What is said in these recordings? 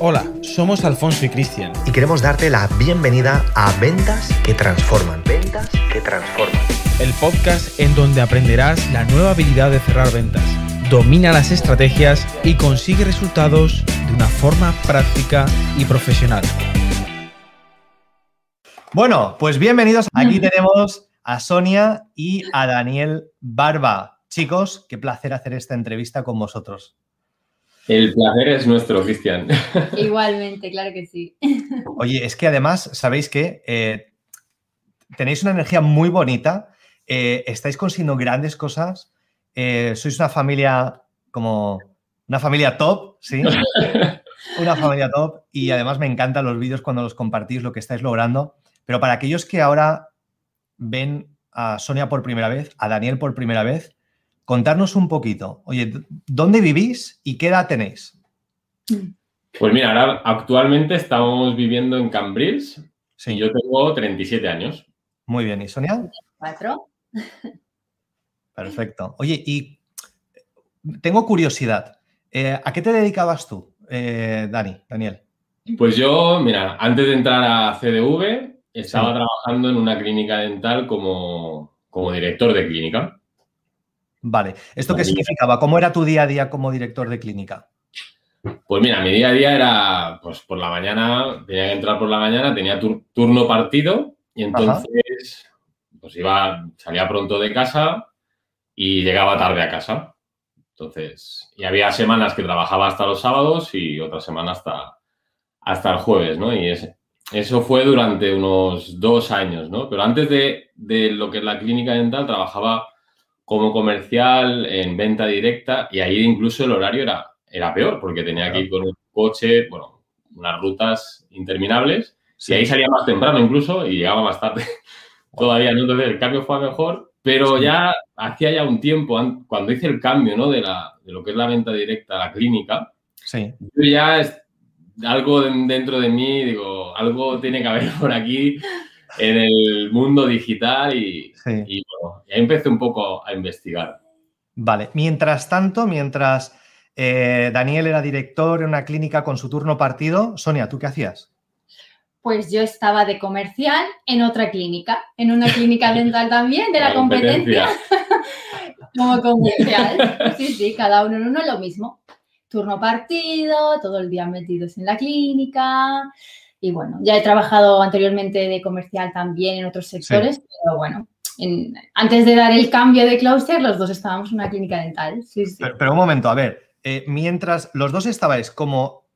Hola, somos Alfonso y Cristian. Y queremos darte la bienvenida a Ventas que Transforman. Ventas que Transforman. El podcast en donde aprenderás la nueva habilidad de cerrar ventas. Domina las estrategias y consigue resultados de una forma práctica y profesional. Bueno, pues bienvenidos. Aquí tenemos a Sonia y a Daniel Barba. Chicos, qué placer hacer esta entrevista con vosotros. El placer es nuestro, Cristian. Igualmente, claro que sí. Oye, es que además, ¿sabéis que eh, tenéis una energía muy bonita, eh, estáis consiguiendo grandes cosas, eh, sois una familia como una familia top, ¿sí? una familia top y además me encantan los vídeos cuando los compartís, lo que estáis logrando. Pero para aquellos que ahora ven a Sonia por primera vez, a Daniel por primera vez, contarnos un poquito. Oye, ¿dónde vivís y qué edad tenéis? Pues mira, ahora actualmente estamos viviendo en Cambrils. Sí. Y yo tengo 37 años. Muy bien. ¿Y Sonia? Cuatro. Perfecto. Oye, y tengo curiosidad. Eh, ¿A qué te dedicabas tú, eh, Dani, Daniel? Pues yo, mira, antes de entrar a CDV, estaba Sí. trabajando en una clínica dental como, como director de clínica. Vale. ¿Esto qué significaba? ¿Cómo era tu día a día como director de clínica? Pues mira, mi día a día era, pues por la mañana, tenía que entrar por la mañana, tenía tur- turno partido y entonces, pues iba, salía pronto de casa y llegaba tarde a casa. Entonces, y había semanas que trabajaba hasta los sábados y otras semanas hasta, hasta el jueves, ¿no? Y es- eso fue durante unos dos años, ¿no? Pero antes de, de lo que es la clínica dental, trabajaba como comercial en venta directa y ahí incluso el horario era, era peor porque tenía que ir con un coche, bueno, unas rutas interminables y ahí salía más temprano incluso y llegaba más tarde todavía, ¿no? Entonces el cambio fue a mejor, pero Sí. ya hacía ya un tiempo, an- cuando hice el cambio, ¿no? De, la, de lo que es la venta directa a la clínica, Sí. yo ya es- algo de- dentro de mí, digo, algo tiene que haber por aquí en el mundo digital y, Sí. y y ahí empecé un poco a investigar. Vale. Mientras tanto, mientras eh, Daniel era director en una clínica con su turno partido, Sonia, ¿tú qué hacías? Pues yo estaba de comercial en otra clínica, en una clínica dental también de la, competencia, como comercial. Sí, sí, cada uno en uno lo mismo. Turno partido, todo el día metidos en la clínica. Y bueno, ya he trabajado anteriormente de comercial también en otros sectores, pero bueno, en- antes de dar el cambio de clúster, los dos estábamos en una clínica dental. Sí, sí. Pero, pero un momento, a ver, eh, mientras los dos estabais como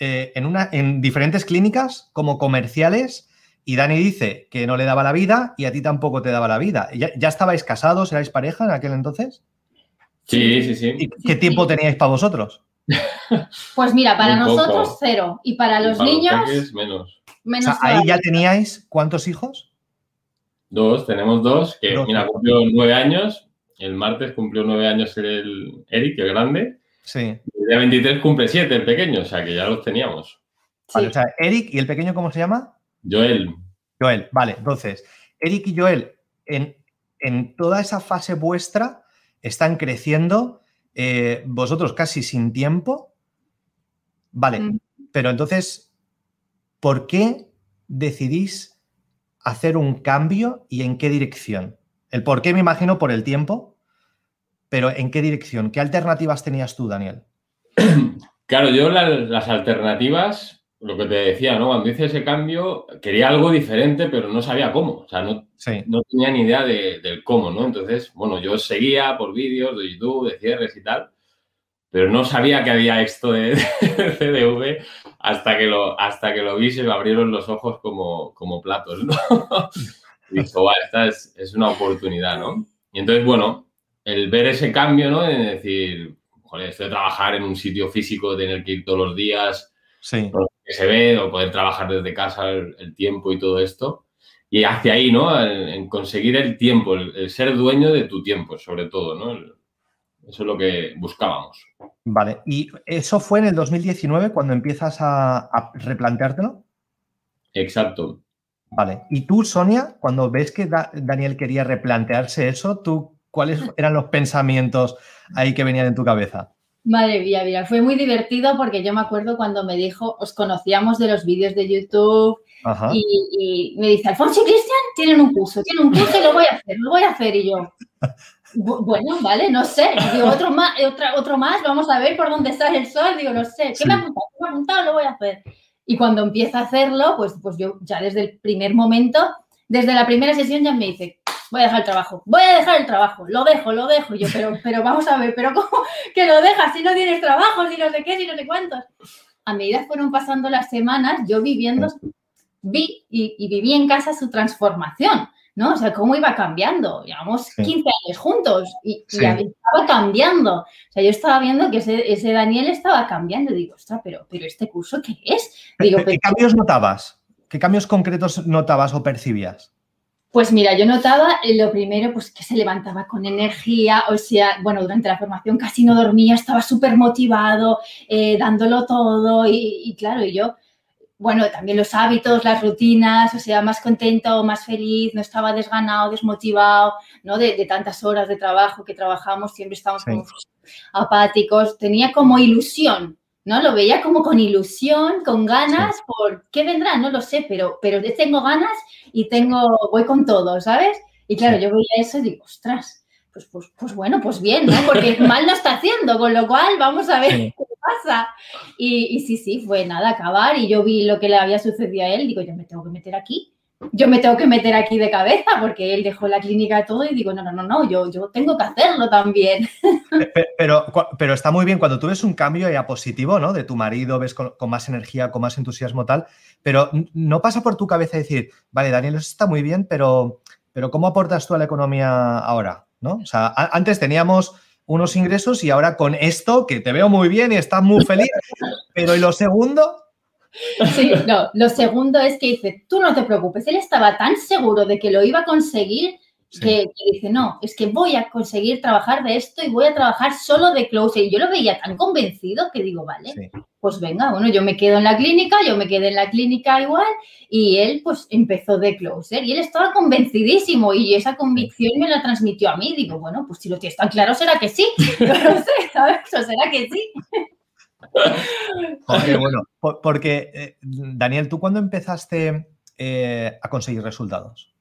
eh, en, una, en diferentes clínicas, como comerciales, y Dani dice que no le daba la vida y a ti tampoco te daba la vida. ¿Ya, ya estabais casados, erais pareja en aquel entonces? Sí, sí, sí. ¿Y qué tiempo teníais para vosotros? Pues mira, para poco. nosotros cero. Y para Y los para niños, peques, menos. O menos. sea, ahí ya teníais cuántos hijos? Dos, tenemos dos, que Dos. mira, cumplió nueve años. El martes cumplió nueve años el Eric, el grande. Sí. El día 23 cumple siete, el pequeño, o sea que ya los teníamos. Vale, Sí. o sea, Eric y el pequeño, ¿cómo se llama? Joel, Joel. Vale, entonces, Eric y Joel, en, en toda esa fase vuestra, están creciendo, eh, vosotros casi sin tiempo. Vale, Mm. pero entonces, ¿por qué decidís hacer un cambio y en qué dirección? El por qué me imagino por el tiempo, pero ¿en qué dirección? ¿Qué alternativas tenías tú, Daniel? Claro, yo la- las alternativas, lo que te decía, ¿no? Cuando hice ese cambio, quería algo diferente, pero no sabía cómo. O sea, no, Sí, no tenía ni idea de- del cómo, ¿no? Entonces, bueno, yo seguía por vídeos de YouTube, de cierres y tal, pero no sabía que había esto de, de CDV hasta que lo, hasta que lo vi se me abrieron los ojos como, como platos, ¿no? Y "Guau, esta es, es una oportunidad, ¿no? Y entonces, bueno, el ver ese cambio, ¿no? En decir, joder, esto de trabajar en un sitio físico, tener que ir todos los días, sí. que se ve, o poder trabajar desde casa el, el tiempo y todo esto. Y hacia ahí, ¿no? En, en conseguir el tiempo, el, el ser dueño de tu tiempo, sobre todo, ¿no? El- eso es lo que buscábamos. Vale, ¿y eso fue en el 2019 cuando empiezas a, a replanteártelo? Exacto. Vale, ¿y tú, Sonia, cuando ves que Da- Daniel quería replantearse eso, tú cuáles eran los pensamientos ahí que venían en tu cabeza? Madre mía, mira, fue muy divertido porque yo me acuerdo cuando me dijo, os conocíamos de los vídeos de YouTube y, me dice, Alfonso y Cristian tienen un curso, tienen un curso y lo voy a hacer, lo voy a hacer. Y yo, bueno, vale, no sé. Digo, otro más, otro más, vamos a ver por dónde sale el sol. Digo, no sé, ¿qué me ha apuntado? ¿Qué me ha apuntado? Lo voy a hacer. Y cuando empieza a hacerlo, pues, pues yo ya desde el primer momento, desde la primera sesión ya me dice, voy a dejar el trabajo, voy a dejar el trabajo, lo dejo, lo dejo. yo, pero, pero vamos a ver, pero ¿cómo que lo dejas si no tienes trabajo, si no sé qué, si no sé cuántos? A medida que fueron pasando las semanas, yo viviendo, vi y, viví en casa su transformación. ¿No? O sea, cómo iba cambiando. Llevamos 15 años juntos y, estaba cambiando. O sea, yo estaba viendo que ese, Daniel estaba cambiando. digo, ostras, pero, pero ¿este curso qué es? Digo, ¿Qué cambios notabas? ¿Qué cambios concretos notabas o percibías? Pues mira, yo notaba eh, lo primero, pues que se levantaba con energía, o sea, bueno, durante la formación casi no dormía, estaba súper motivado, eh, dándolo todo y, claro, y yo, bueno, también los hábitos, las rutinas, o sea, más contento, más feliz, no estaba desganado, desmotivado, ¿no? De, tantas horas de trabajo que trabajamos, siempre estábamos como apáticos, tenía como ilusión, ¿no? Lo veía como con ilusión, con ganas, por qué vendrá, no lo sé, pero, pero tengo ganas y tengo, voy con todo, ¿sabes? Y claro, yo veía eso y digo, ostras, pues, pues, pues bueno, pues bien, ¿no? Porque mal no está haciendo, con lo cual vamos a ver qué pasa. Y, y sí, sí, fue nada, acabar y yo vi lo que le había sucedido a él, digo, yo me tengo que meter aquí yo me tengo que meter aquí de cabeza porque él dejó la clínica todo y digo, no, no, no, no, yo, yo tengo que hacerlo también. Pero, pero está muy bien cuando tú ves un cambio ya positivo, ¿no? De tu marido, ves con, más energía, con más entusiasmo tal, pero no pasa por tu cabeza decir, vale, Daniel, eso está muy bien, pero, pero ¿cómo aportas tú a la economía ahora? ¿No? O sea, antes teníamos unos ingresos y ahora con esto, que te veo muy bien y estás muy feliz, pero ¿y lo segundo? Sí, no, lo segundo es que dice, tú no te preocupes, él estaba tan seguro de que lo iba a conseguir que, dice, no, es que voy a conseguir trabajar de esto y voy a trabajar solo de closer. Y yo lo veía tan convencido que digo, vale, pues venga, bueno, yo me quedo en la clínica, yo me quedé en la clínica igual y él pues empezó de closer y él estaba convencidísimo y esa convicción me la transmitió a mí. Digo, bueno, pues si lo tienes tan claro será que sí, no lo sé, ¿sabes? O será que sí. bueno, porque eh, Daniel, ¿tú cuándo empezaste eh, a conseguir resultados?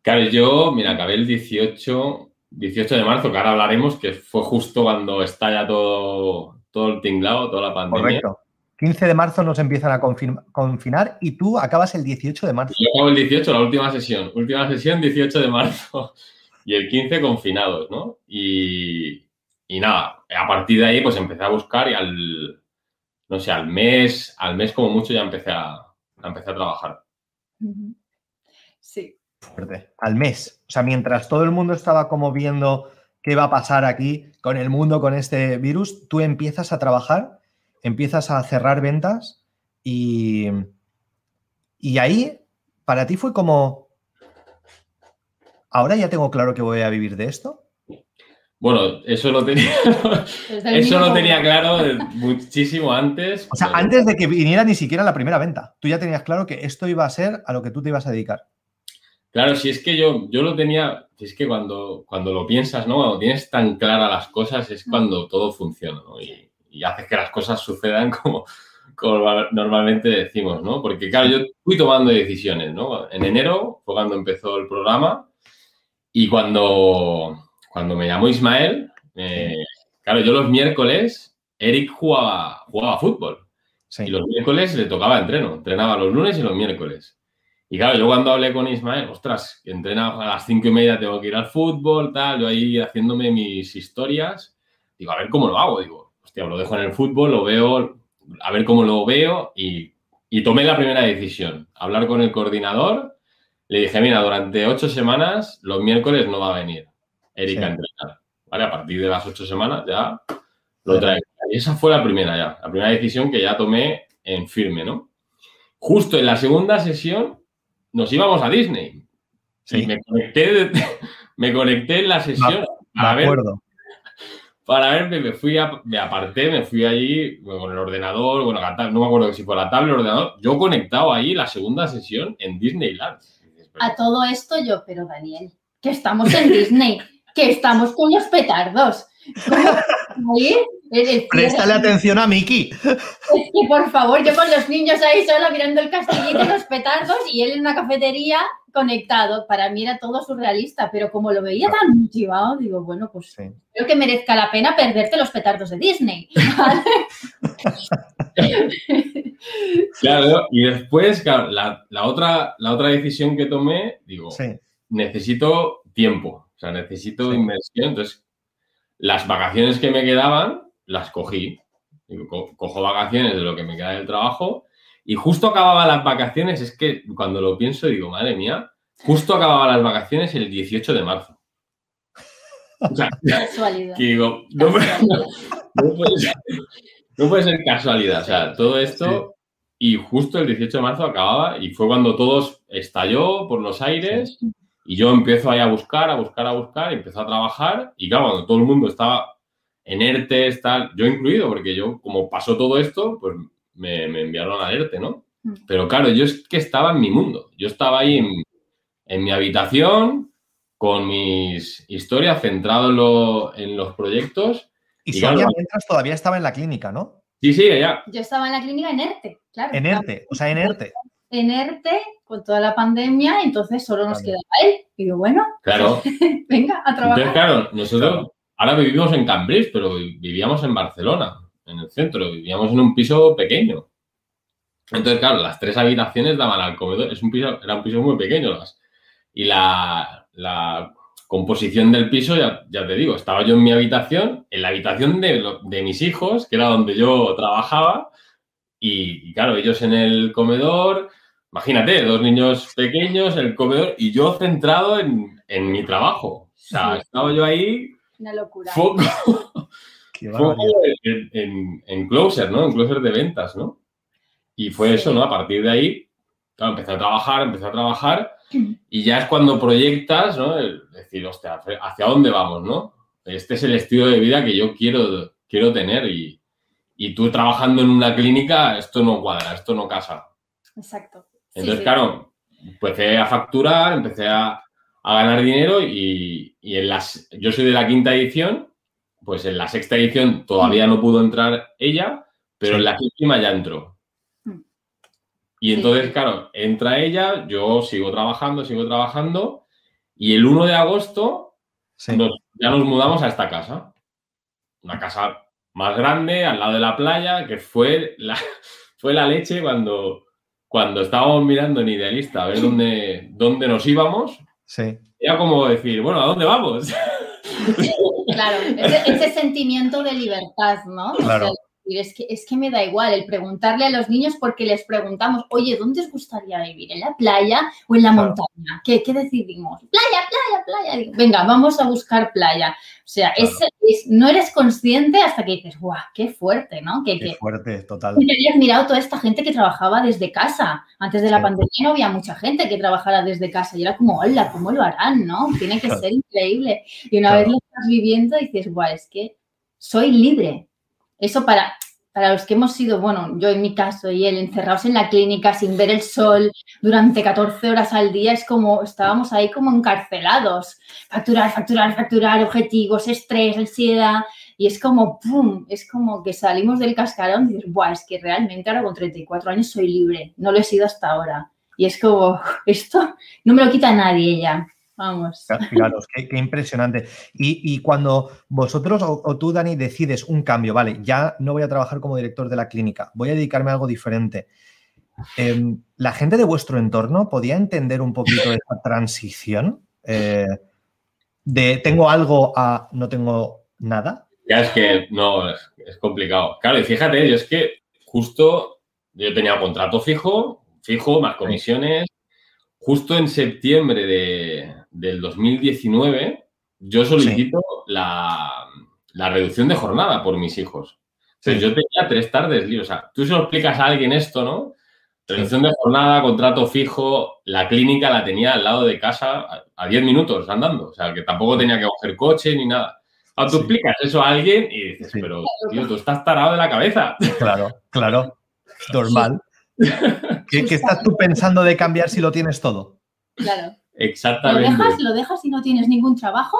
Claro, yo, mira, acabé el 18, 18 de marzo, que ahora hablaremos, que fue justo cuando estalla todo, todo el tinglado, toda la pandemia. Correcto. 15 de marzo nos empiezan a confinar y tú acabas el 18 de marzo. Yo acabo el 18, la última sesión. Última sesión, 18 de marzo. Y el 15 confinados, ¿no? Y, y nada, a partir de ahí pues empecé a buscar y al, no sé, al mes, al mes como mucho ya empecé a, empecé a trabajar. Sí. Fuerte. Al mes. O sea, mientras todo el mundo estaba como viendo qué va a pasar aquí con el mundo, con este virus, tú empiezas a trabajar, empiezas a cerrar ventas y, y ahí para ti fue como, ahora ya tengo claro que voy a vivir de esto. Bueno, eso lo tenía, eso lo tenía claro muchísimo antes. O sea, antes de que viniera ni siquiera la primera venta, tú ya tenías claro que esto iba a ser a lo que tú te ibas a dedicar. Claro, si es que yo, yo lo tenía, si es que cuando, cuando lo piensas, ¿no? Cuando tienes tan claras las cosas es cuando todo funciona, ¿no? Y, y haces que las cosas sucedan como, como normalmente decimos, ¿no? Porque claro, yo fui tomando decisiones, ¿no? En enero fue cuando empezó el programa y cuando cuando me llamó Ismael, eh, claro, yo los miércoles, Eric jugaba, jugaba fútbol. Y los miércoles le tocaba entreno. Entrenaba los lunes y los miércoles. Y claro, yo cuando hablé con Ismael, ostras, entrena a las cinco y media, tengo que ir al fútbol, tal, yo ahí haciéndome mis historias, digo, a ver cómo lo hago. Digo, hostia, lo dejo en el fútbol, lo veo, a ver cómo lo veo y, y tomé la primera decisión, hablar con el coordinador. Le dije, mira, durante ocho semanas, los miércoles no va a venir. Erika entrenar. ¿Vale? A partir de las ocho semanas ya lo trae. Y esa fue la primera ya, la primera decisión que ya tomé en firme, ¿no? Justo en la segunda sesión nos íbamos a Disney. Sí. me conecté, me conecté en la sesión para ver, para ver, me fui a, me aparté, me fui allí con el ordenador, bueno, no me acuerdo si fue la tablet o el ordenador, yo conectado ahí la segunda sesión en Disneyland. A todo esto yo, pero Daniel, que estamos en Disney que estamos con los petardos, Préstale atención a Miki. Es que, por favor, yo con los niños ahí solo mirando el castillito, los petardos y él en una cafetería conectado. Para mí era todo surrealista, pero como lo veía tan motivado, digo, bueno, pues creo que merezca la pena perderte los petardos de Disney. claro, y después, claro, la, otra, la otra decisión que tomé, digo, necesito tiempo, o sea, necesito inversión. Entonces, las vacaciones que me quedaban, las cogí. cojo vacaciones de lo que me queda del trabajo y justo acababa las vacaciones, es que cuando lo pienso digo, madre mía, justo acababa las vacaciones el 18 de marzo. O sea, casualidad. digo, no, puede ser, casualidad. O sea, todo esto y justo el 18 de marzo acababa y fue cuando todo estalló por los aires y yo empiezo ahí a buscar, a buscar, a buscar, y empiezo a trabajar y claro, cuando todo el mundo estaba en ERTE, tal, yo incluido, porque yo como pasó todo esto, pues me, enviaron a ERTE, ¿no? Mm. Pero claro, yo es que estaba en mi mundo. Yo estaba ahí en, mi habitación con mis historias, centrado en, los proyectos. Y, Sonia, mientras todavía estaba en la clínica, ¿no? Sí, sí, ella. Yo estaba en la clínica en ERTE, claro. En ERTE, o sea, en ERTE. En ERTE, con toda la pandemia, entonces solo nos quedaba él. Y yo, bueno, claro. venga, a trabajar. Entonces, claro, nosotros ahora vivimos en Cambridge, pero vivíamos en Barcelona en el centro, vivíamos en un piso pequeño. Entonces, claro, las tres habitaciones daban al comedor, es un piso, era un piso muy pequeño. y la, composición del piso, ya, te digo, estaba yo en mi habitación, en la habitación de, mis hijos, que era donde yo trabajaba, y, claro, ellos en el comedor, imagínate, dos niños pequeños, en el comedor, y yo centrado en, mi trabajo. O sea, estaba yo ahí. Una locura. en, en, Closer, ¿no? En Closer de ventas, ¿no? Y fue eso, ¿no? A partir de ahí, claro, empecé a trabajar, empecé a trabajar y ya es cuando proyectas, ¿no? decir, hostia, ¿hacia dónde vamos, no? Este es el estilo de vida que yo quiero, quiero tener y, y tú trabajando en una clínica, esto no cuadra, esto no casa. Exacto. Entonces, claro, empecé a facturar, empecé a, a ganar dinero y, y, en las, yo soy de la quinta edición pues en la sexta edición todavía no pudo entrar ella, pero en la séptima ya entró. Mm. Y entonces, claro, entra ella, yo sigo trabajando, sigo trabajando, y el 1 de agosto ya nos mudamos a esta casa. Una casa más grande, al lado de la playa, que fue la, fue la leche cuando, cuando estábamos mirando en Idealista a ver dónde, dónde nos íbamos. Sí. Era como decir, bueno, ¿a dónde vamos? Claro, ese, sentimiento de libertad, ¿no? Claro. Es, que, es que me da igual el preguntarle a los niños porque les preguntamos, oye, ¿dónde os gustaría vivir? ¿En la playa o en la montaña? ¿Qué, decidimos? Playa, playa, playa. Venga, vamos a buscar playa. O sea, es, no eres consciente hasta que dices, guau, qué fuerte, ¿no? qué fuerte, total. Y habías mirado toda esta gente que trabajaba desde casa. Antes de la pandemia no había mucha gente que trabajara desde casa y era como, hola, ¿cómo lo harán, no? Tiene que ser increíble. Y una vez lo estás viviendo dices, guau, es que soy libre. Eso para, para los que hemos sido, bueno, yo en mi caso y él, encerrados en la clínica sin ver el sol durante 14 horas al día, es como, estábamos ahí como encarcelados. Facturar, facturar, facturar, objetivos, estrés, ansiedad. Y es como, ¡pum! Es como que salimos del cascarón y dices, ¡buah! Es que realmente ahora con 34 años soy libre. No lo he sido hasta ahora. Y es como, esto no me lo quita nadie ya. Vamos. Claro, qué, impresionante. Y, cuando vosotros o, tú, Dani, decides un cambio, vale, ya no voy a trabajar como director de la clínica, voy a dedicarme a algo diferente. Em, ¿La gente de vuestro entorno podía entender un poquito esa transición? Eh, de tengo algo a no tengo nada. Ya es que no, es, complicado. Claro, y fíjate, yo es que justo yo tenía un contrato fijo, fijo, más comisiones. Justo en septiembre de, del 2019, yo solicito la, reducción de jornada por mis hijos. Entonces, yo tenía tres tardes. O sea, tú se lo explicas a alguien esto, ¿no? Reducción de jornada, contrato fijo, la clínica la tenía al lado de casa a 10 minutos andando. O sea, que tampoco tenía que coger coche ni nada. Ahora tú explicas eso a alguien y dices, pero tío, tú estás tarado de la cabeza. Claro, claro. Normal. ¿Qué, ¿Qué, estás tú pensando de cambiar si lo tienes todo? Claro. Exactamente. ¿Lo dejas, ¿Lo dejas si no tienes ningún trabajo?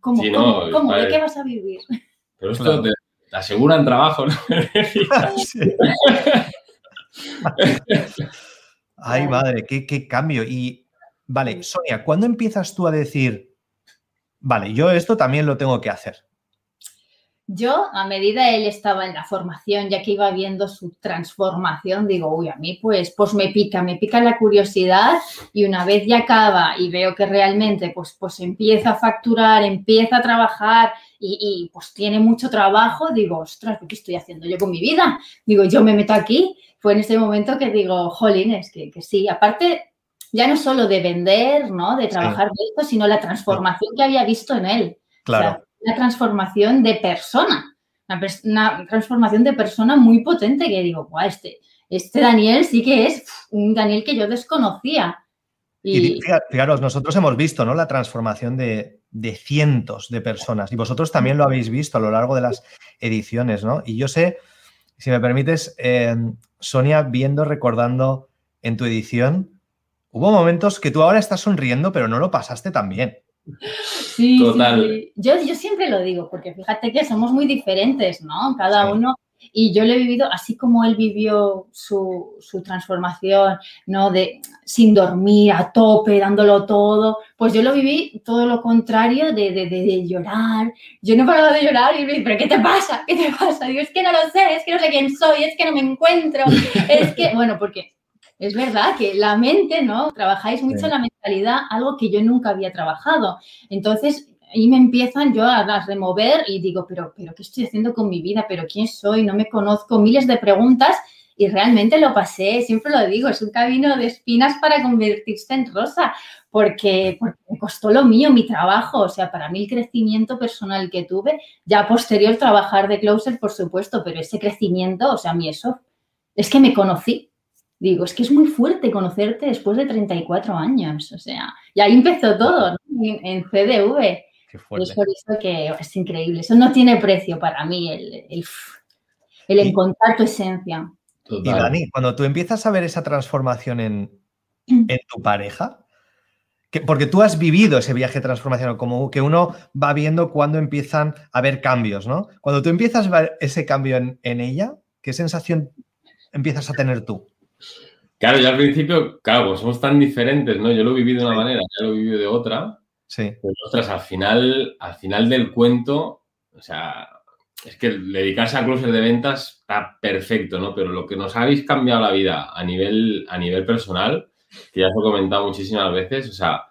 ¿Cómo? ¿De qué vas a vivir? Pero esto te, aseguran trabajo, ¿no? Ay, madre, qué, qué cambio. Y, vale, Sonia, ¿cuándo empiezas tú a decir, vale, yo esto también lo tengo que hacer? Yo, a medida él estaba en la formación, ya que iba viendo su transformación, digo, uy, a mí pues, pues me pica, me pica la curiosidad y una vez ya acaba y veo que realmente pues, pues empieza a facturar, empieza a trabajar y, pues tiene mucho trabajo, digo, ostras, ¿qué estoy haciendo yo con mi vida? Digo, yo me meto aquí. Fue en ese momento que digo, jolines, que, que sí. Aparte, ya no solo de vender, ¿no? De trabajar de esto, sino la transformación que había visto en él. Claro una transformación de persona, una, transformación de persona muy potente que digo, Guau, este, este Daniel sí que es un Daniel que yo desconocía. Y, fijaros, nosotros hemos visto ¿no? la transformación de, cientos de personas y vosotros también lo habéis visto a lo largo de las ediciones, ¿no? Y yo sé, si me permites, eh, Sonia, viendo, recordando en tu edición, hubo momentos que tú ahora estás sonriendo, pero no lo pasaste tan bien. Sí, Sí, Yo, yo siempre lo digo, porque fíjate que somos muy diferentes, ¿no? Cada uno. Y yo lo he vivido así como él vivió su, su, transformación, ¿no? De sin dormir, a tope, dándolo todo. Pues yo lo viví todo lo contrario de, de, de, llorar. Yo no he parado de llorar y me ¿pero qué te pasa? ¿Qué te pasa? Digo, es que no lo sé, es que no sé quién soy, es que no me encuentro. Es que, bueno, porque es verdad que la mente, ¿no? Trabajáis mucho en la mentalidad, algo que yo nunca había trabajado. Entonces, ahí me empiezan yo a, remover y digo, pero, pero, ¿qué estoy haciendo con mi vida? ¿Pero quién soy? No me conozco. Miles de preguntas y realmente lo pasé, siempre lo digo, es un camino de espinas para convertirse en rosa, porque, porque me costó lo mío, mi trabajo, o sea, para mí el crecimiento personal que tuve, ya posterior trabajar de closer, por supuesto, pero ese crecimiento, o sea, a mí eso, es que me conocí, Digo, es que es muy fuerte conocerte después de 34 años, o sea, y ahí empezó todo, en, CDV. Es por eso que es increíble, eso no tiene precio para mí, el, el, encontrar tu esencia. Y Dani, cuando tú empiezas a ver esa transformación en, en tu pareja, que, porque tú has vivido ese viaje de transformación, como que uno va viendo cuando empiezan a haber cambios, ¿no? Cuando tú empiezas a ver ese cambio en, en ella, ¿qué sensación empiezas a tener tú? Claro, yo al principio, claro, pues somos tan diferentes, ¿no? Yo lo he vivido de una manera, ya lo he vivido de otra. Sí. Pero, ostras, al final, al final del cuento, o sea, es que dedicarse a cruces de ventas está perfecto, ¿no? Pero lo que nos habéis cambiado la vida a nivel, a nivel personal, que ya os he comentado muchísimas veces, o sea,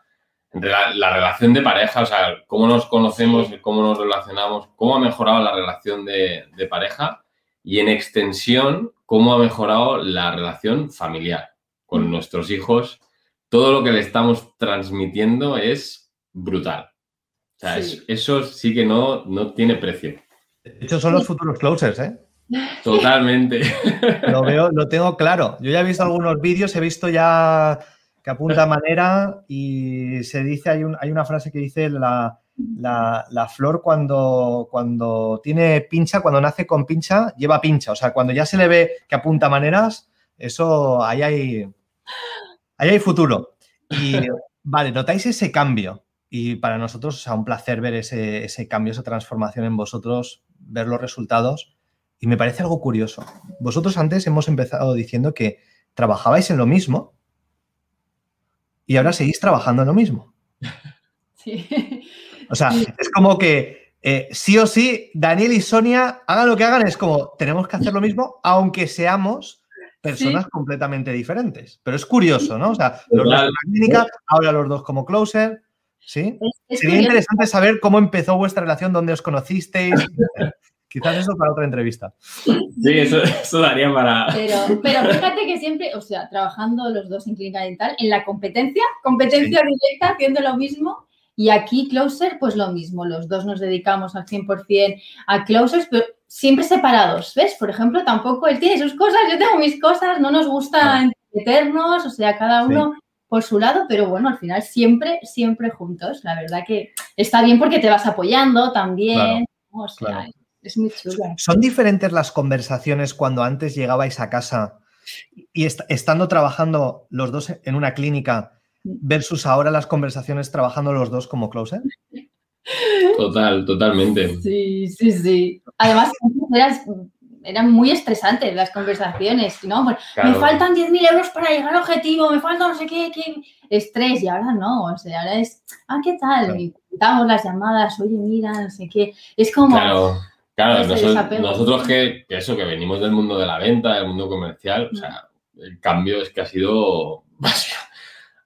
la, relación de pareja, o sea, cómo nos conocemos, cómo nos relacionamos, cómo ha mejorado la relación de, de pareja y en extensión, cómo ha mejorado la relación familiar con mm. nuestros hijos. Todo lo que le estamos transmitiendo es brutal. O sea, eso sí que no, no tiene precio. De hecho, son los futuros closers, ¿eh? Totalmente. Lo veo, lo tengo claro. Yo ya he visto algunos vídeos, he visto ya que apunta manera y se dice, hay, hay una frase que dice la, la, flor cuando, cuando tiene pincha, cuando nace con pincha, lleva pincha. O sea, cuando ya se le ve que apunta maneras, eso ahí hay, ahí hay futuro. Y vale, notáis ese cambio. Y para nosotros, es un placer ver ese, ese cambio, esa transformación en vosotros, ver los resultados. Y me parece algo curioso. Vosotros antes hemos empezado diciendo que trabajabais en lo mismo y ahora seguís trabajando en lo mismo. Sí. O sea, es como que eh, sí o sí, Daniel y Sonia, hagan lo que hagan, es como, tenemos que hacer lo mismo, aunque seamos personas completamente diferentes. Pero es curioso, ¿no? O sea, los dos en la clínica, ahora los dos como closer, ¿sí? Sería interesante saber cómo empezó vuestra relación, dónde os conocisteis. Quizás eso para otra entrevista. Sí, eso, daría para. Pero, pero, fíjate que siempre, o sea, trabajando los dos en clínica dental, en la competencia, competencia directa, haciendo lo mismo, y aquí Closer, pues lo mismo, los dos nos dedicamos al 100% a Closers, pero siempre separados, ¿ves? Por ejemplo, tampoco él tiene sus cosas, yo tengo mis cosas, no nos gusta meternos, o sea, cada uno por su lado, pero bueno, al final siempre, siempre juntos. La verdad que está bien porque te vas apoyando también, o sea, es muy chulo. ¿Son diferentes las conversaciones cuando antes llegabais a casa y estando trabajando los dos en una clínica? Versus ahora las conversaciones trabajando los dos como closer? Total, totalmente. Sí, sí, sí. Además, eras, eran muy estresantes las conversaciones, ¿no? Me faltan 10.000 euros para llegar al objetivo, me falta no sé qué, qué, estrés, y ahora no, o sea, ahora es, ah, ¿qué tal? Y damos las llamadas, oye, mira, no sé qué. Es como... Claro. Claro, nosotros, que, eso, que venimos del mundo de la venta, del mundo comercial, o sea, el cambio es que ha sido,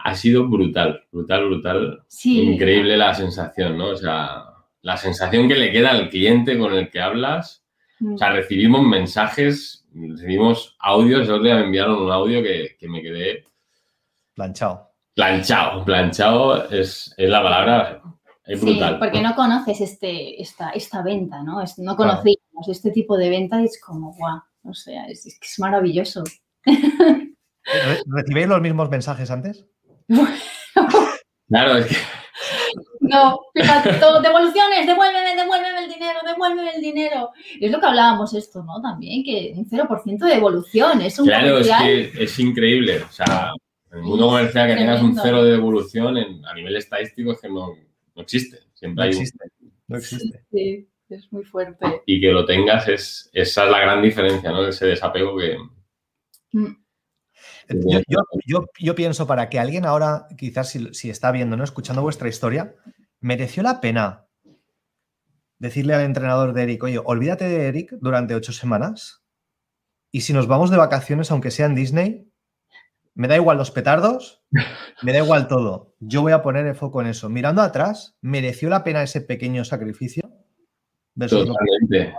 ha sido brutal, brutal, brutal. Increíble la sensación, ¿no? O sea, la sensación que le queda al cliente con el que hablas. O sea, mm. recibimos mensajes, recibimos audios. El otro día me enviaron un audio que, me quedé... Planchado. Planchado, planchado es, es la palabra es brutal. Sí, porque no conoces este, esta, esta venta, ¿no? no conocíamos este tipo de venta y es como, guau, o sea, es, es maravilloso. ¿Recibéis los mismos mensajes antes? Claro, es que... No, fíjate, todo, devoluciones, devuélveme, devuélveme el dinero, devuélveme el dinero. es lo que hablábamos esto, ¿no? También, que un 0% de devolución es un Claro, es que es increíble. O sea, en el mundo comercial que tengas un cero de devolución a nivel estadístico es que no, no existe. Siempre no existe. No existe. Sí, es muy fuerte. Y que lo tengas es, esa es la gran diferencia, ¿no? Ese desapego que... Mm. Yo, pienso para que alguien ahora, quizás si, está viendo, ¿no? Escuchando vuestra historia, mereció la pena decirle al entrenador de Eric, oye, olvídate de Eric durante ocho semanas y si nos vamos de vacaciones, aunque sea en Disney, me da igual los petardos, me da igual todo. Yo voy a poner el foco en eso. Mirando atrás, ¿mereció la pena ese pequeño sacrificio? Totalmente.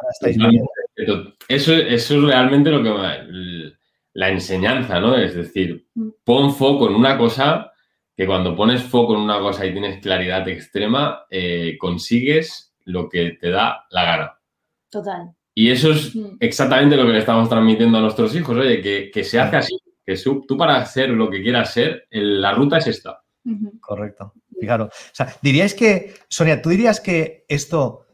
Eso, eso, es realmente lo que la enseñanza, ¿no? Es decir, mm. pon foco en una cosa que cuando pones foco en una cosa y tienes claridad extrema, eh, consigues lo que te da la gana. Total. Y eso es mm. exactamente lo que le estamos transmitiendo a nuestros hijos, oye, que, que se hace así, que tú para hacer lo que quieras ser, la ruta es esta. Correcto. Fijaros. O sea, diríais que, Sonia, ¿tú dirías que esto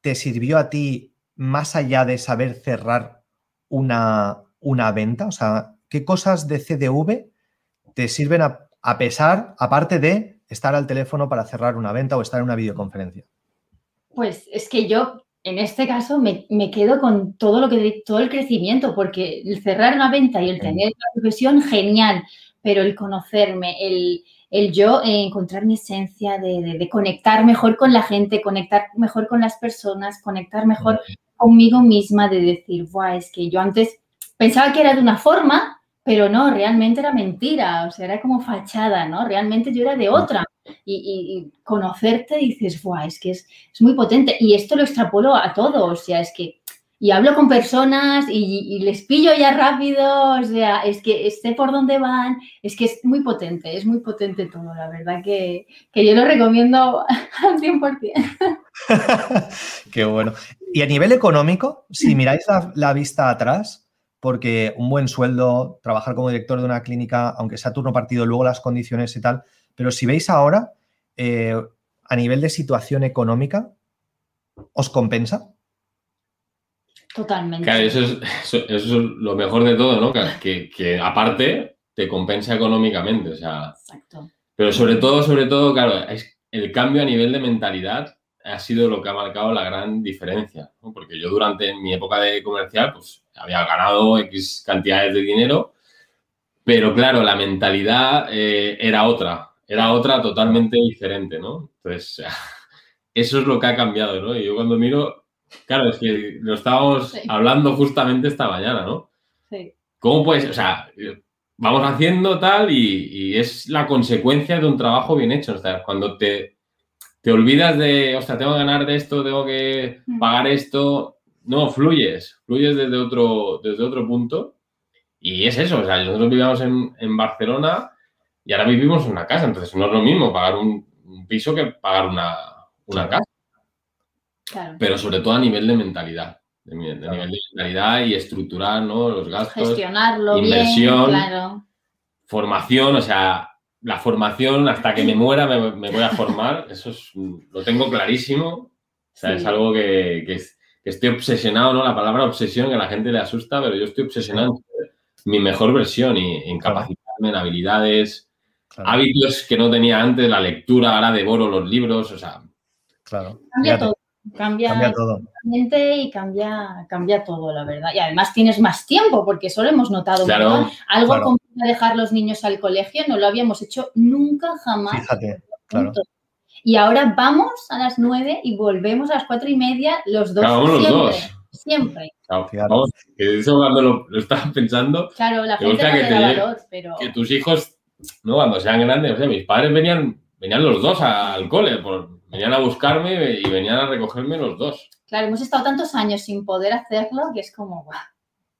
te sirvió a ti más allá de saber cerrar una, una venta? O sea, ¿qué cosas de CDV te sirven a, pesar, aparte de estar al teléfono para cerrar una venta o estar en una videoconferencia? Pues es que yo en este caso me, quedo con todo lo que todo el crecimiento, porque el cerrar una venta y el tener la profesión, genial, pero el conocerme, el, yo encontrar mi esencia, de, conectar mejor con la gente, conectar mejor con las personas, conectar mejor conmigo misma, de decir, guau, es que yo antes pensaba que era de una forma, pero no, realmente era mentira, o sea, era como fachada, ¿no? Realmente yo era de otra y, conocerte dices, Buah, es que es, muy potente. Y esto lo extrapolo a todo, o sea, es que, y hablo con personas y, les pillo ya rápido, o sea, es que sé por dónde van, es que es muy potente, es muy potente todo, la verdad que, yo lo recomiendo al 100%. Qué bueno. Y a nivel económico, si miráis la vista atrás, porque un buen sueldo, trabajar como director de una clínica, aunque sea turno partido, luego las condiciones y tal, pero si veis ahora, eh, a nivel de situación económica, ¿os compensa? Totalmente. Claro, eso es, lo mejor de todo, ¿no? Que, aparte te compensa económicamente, o sea. Exacto. Pero sobre todo, sobre todo, claro, es el cambio a nivel de mentalidad ha sido lo que ha marcado la gran diferencia, ¿no? Porque yo durante mi época de comercial, pues había ganado X cantidades de dinero, pero claro, la mentalidad eh, era otra era otra totalmente diferente, ¿no? Entonces, eso es lo que ha cambiado, ¿no? Y yo cuando miro, claro, es que lo estábamos hablando justamente esta mañana, ¿no? Sí. ¿Cómo puedes, o sea, vamos haciendo tal y, es la consecuencia de un trabajo bien hecho, o sea, cuando te, te olvidas de, o sea, tengo que ganar de esto, tengo que mm. pagar esto, no, fluyes, fluyes desde otro, desde otro punto y es eso, o sea, nosotros vivíamos en, en Barcelona y ahora vivimos en una casa, entonces no es lo mismo pagar un, piso que pagar una, casa. Pero sobre todo a nivel de mentalidad. De, nivel de mentalidad y estructurar ¿no? los gastos. Gestionarlo inversión, bien, Formación, o sea, la formación, hasta que me muera me, voy a formar, eso es, lo tengo clarísimo. O sea, es algo que, que, estoy obsesionado, ¿no? La palabra obsesión que a la gente le asusta, pero yo estoy obsesionado en mi mejor versión y en capacitarme en habilidades, Hábitos que no tenía antes, la lectura, ahora devoro los libros, o sea, Claro. Cambia todo. Cambia, Cambia todo. y cambia, cambia todo, la verdad. Y además tienes más tiempo, porque eso lo hemos notado Claro. Algo Claro. como dejar los niños al colegio no lo habíamos hecho nunca, jamás. Fíjate, claro. Y ahora vamos a las nueve y volvemos a las cuatro y media los dos. Claro, vamos los siempre, dos. Siempre. Claro, Claro. Vamos, que eso cuando lo, lo estaba pensando, Claro, la gente no que te valor, pero que tus hijos, ¿no? Cuando sean grandes, o sea, mis padres venían, venían los dos al cole, por- venían a buscarme y venían a recogerme los dos. claro, hemos estado tantos años sin poder hacerlo que es como, guau,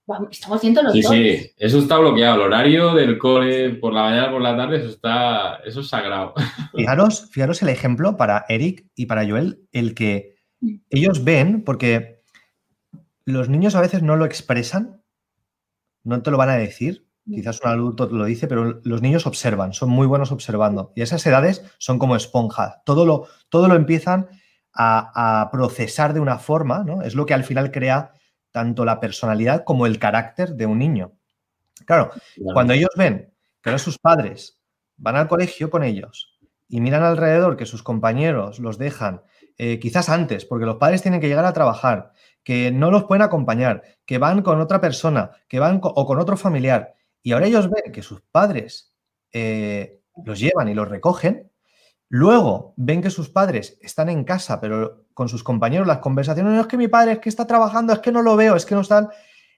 guau, estamos yendo los Sí, dos. sí, eso está bloqueado. El horario del cole por la mañana, por la tarde, eso está, eso es sagrado. Fijaros, fijaros el ejemplo para Eric y para Joel, el que ellos ven, porque los niños a veces no lo expresan, no te lo van a decir. Quizás un adulto lo dice, pero los niños observan, son muy buenos observando. Y esas edades son como esponja, todo lo, todo lo empiezan a, a procesar de una forma, ¿no? Es lo que al final crea tanto la personalidad como el carácter de un niño. Claro, cuando ellos ven que ahora sus padres van al colegio con ellos y miran alrededor que sus compañeros los dejan, eh, quizás antes, porque los padres tienen que llegar a trabajar, que no los pueden acompañar, que van con otra persona, que van co- o con otro familiar, y ahora ellos ven que sus padres eh, los llevan y los recogen, luego ven que sus padres están en casa, pero con sus compañeros las conversaciones, no es que mi padre es que está trabajando, es que no lo veo, es que no están,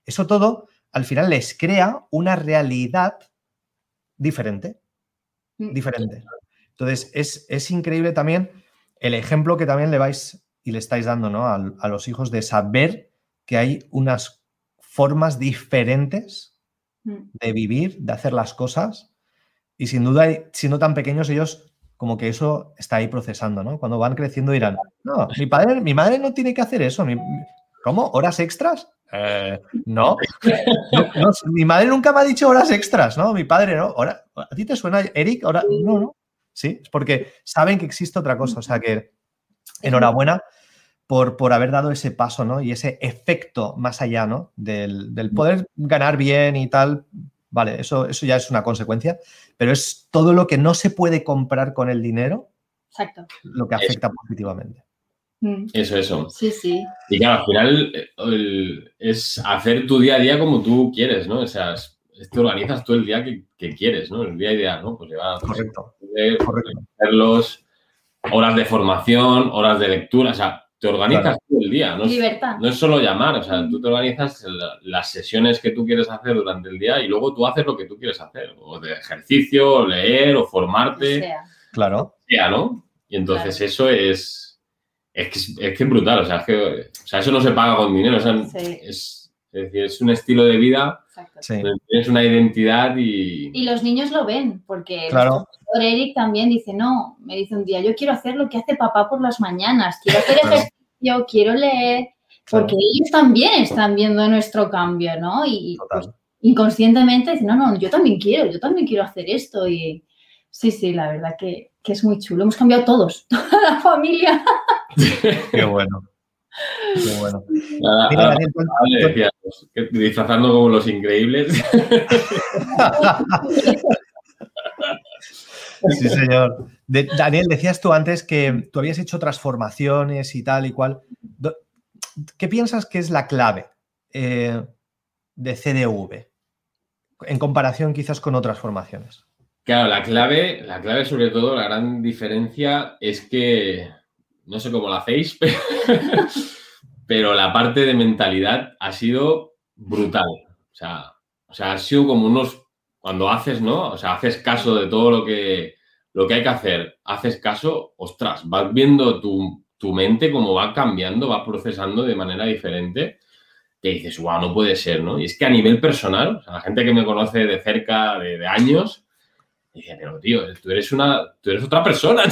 eso todo al final les crea una realidad diferente, Mm. diferente. Entonces, es, es increíble también el ejemplo que también le vais y le estáis dando ¿no? al- a, los hijos de saber que hay unas formas diferentes. De vivir, de hacer las cosas. Y sin duda, siendo tan pequeños, ellos como que eso está ahí procesando, ¿no? Cuando van creciendo dirán, no, mi padre, mi madre no tiene que hacer eso. mi- ¿Cómo? ¿Horas extras? Eh, no. No, no, Mi madre nunca me ha dicho horas extras, ¿no? Mi padre, ¿no? Hora- ¿A ti te suena, Eric? Hora- No, no. Sí, es porque saben que existe otra cosa. O sea que enhorabuena por, por haber dado ese paso, ¿no? Y ese efecto más allá, ¿no? Del, del poder ganar bien y tal. Vale, eso, eso ya es una consecuencia, pero es todo lo que no se puede comprar con el dinero Exacto. lo que afecta positivamente. Mm. Eso, eso. Sí, sí. Y claro, al final el- es hacer tu día a día como tú quieres, ¿no? O sea, es- te organizas tú el día que, que quieres, ¿no? El día ideal, ¿no? Pues llevar a tus Correcto, correcto. hacerlos, horas de formación, horas de lectura, o sea, te organizas Claro. tú el día, ¿no? Es, Libertad. no es solo llamar, o sea, tú te organizas la- las sesiones que tú quieres hacer durante el día y luego tú haces lo que tú quieres hacer, o de ejercicio, o leer, o O formarte, sea, Claro, sea, ¿no? Y entonces eso es, es que es, es que es brutal, o sea, es que, o sea, eso no se paga con dinero, o sea, Sí. es, es decir, es un estilo de vida, exacto. sí. tienes una identidad y... Y los niños lo ven, porque Claro. profesor Eric también dice, no, me dice un día, yo quiero hacer lo que hace papá por las mañanas, quiero hacer ejercicio, quiero leer, claro, porque ellos también están viendo nuestro cambio, ¿no? Y pues, inconscientemente dicen, no, no, yo también quiero, yo también quiero hacer esto. Y sí, sí, la verdad que, que es muy chulo. Hemos cambiado todos, toda la familia. Qué bueno. Qué bueno. Nada, Mira, nada, Daniel, ¿cuál- le decía, pues, que disfrazando como los increíbles. Sí, señor. De- Daniel, decías tú antes que tú habías hecho transformaciones y tal y cual. ¿Qué piensas que es la clave eh, de CDV en comparación quizás con otras formaciones? Claro, la clave, la clave sobre todo, la gran diferencia es que, no sé cómo lo hacéis, pero, pero la parte de mentalidad ha sido brutal. O sea, o sea, ha sido como unos, cuando haces, ¿no? O sea, haces caso de todo lo que, lo que hay que hacer, haces caso, ostras, vas viendo tu, tu mente cómo va cambiando, va procesando de manera diferente, que dices, wow, no puede ser, ¿no? Y es que a nivel personal, la gente que me conoce de cerca, de, de años, Dice, pero tío, tú eres una, tú eres otra persona.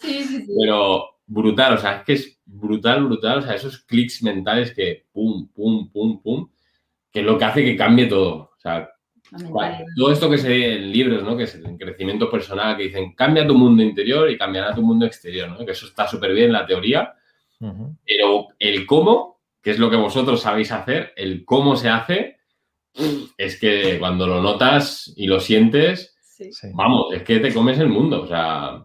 Sí, sí, sí. pero brutal, o sea, es que es brutal, brutal, o sea, esos clics mentales que pum, pum, pum, pum, que es lo que hace que cambie todo. O sea, todo esto que se ve en libros, ¿no? Que es el crecimiento personal, que dicen, cambia tu mundo interior y cambiará tu mundo exterior, ¿no? Que eso está súper bien en la teoría, pero el cómo, que es lo que vosotros sabéis hacer, el cómo se hace, es que cuando lo notas y lo sientes. Sí. Vamos, es que te comes el mundo. O sea,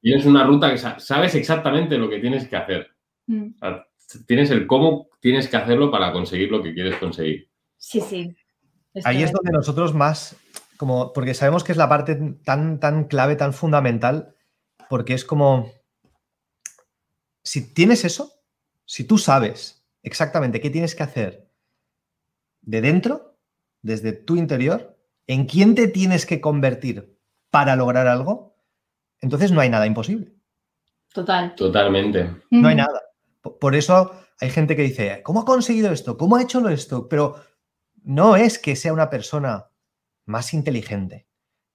Tienes una ruta que sabes exactamente lo que tienes que hacer. Mm. tienes el cómo tienes que hacerlo para conseguir lo que quieres conseguir. Sí, sí. Ahí es donde nosotros más, como, porque sabemos que es la parte tan, tan clave, tan fundamental, porque es como, si tienes eso, si tú sabes exactamente qué tienes que hacer de dentro, desde tu interior, en quién te tienes que convertir para lograr algo, entonces no hay nada imposible. Total. Totalmente. No hay nada. Por eso hay gente que dice, ¿cómo ha conseguido esto? ¿Cómo ha hecho esto? Pero no es que sea una persona más inteligente,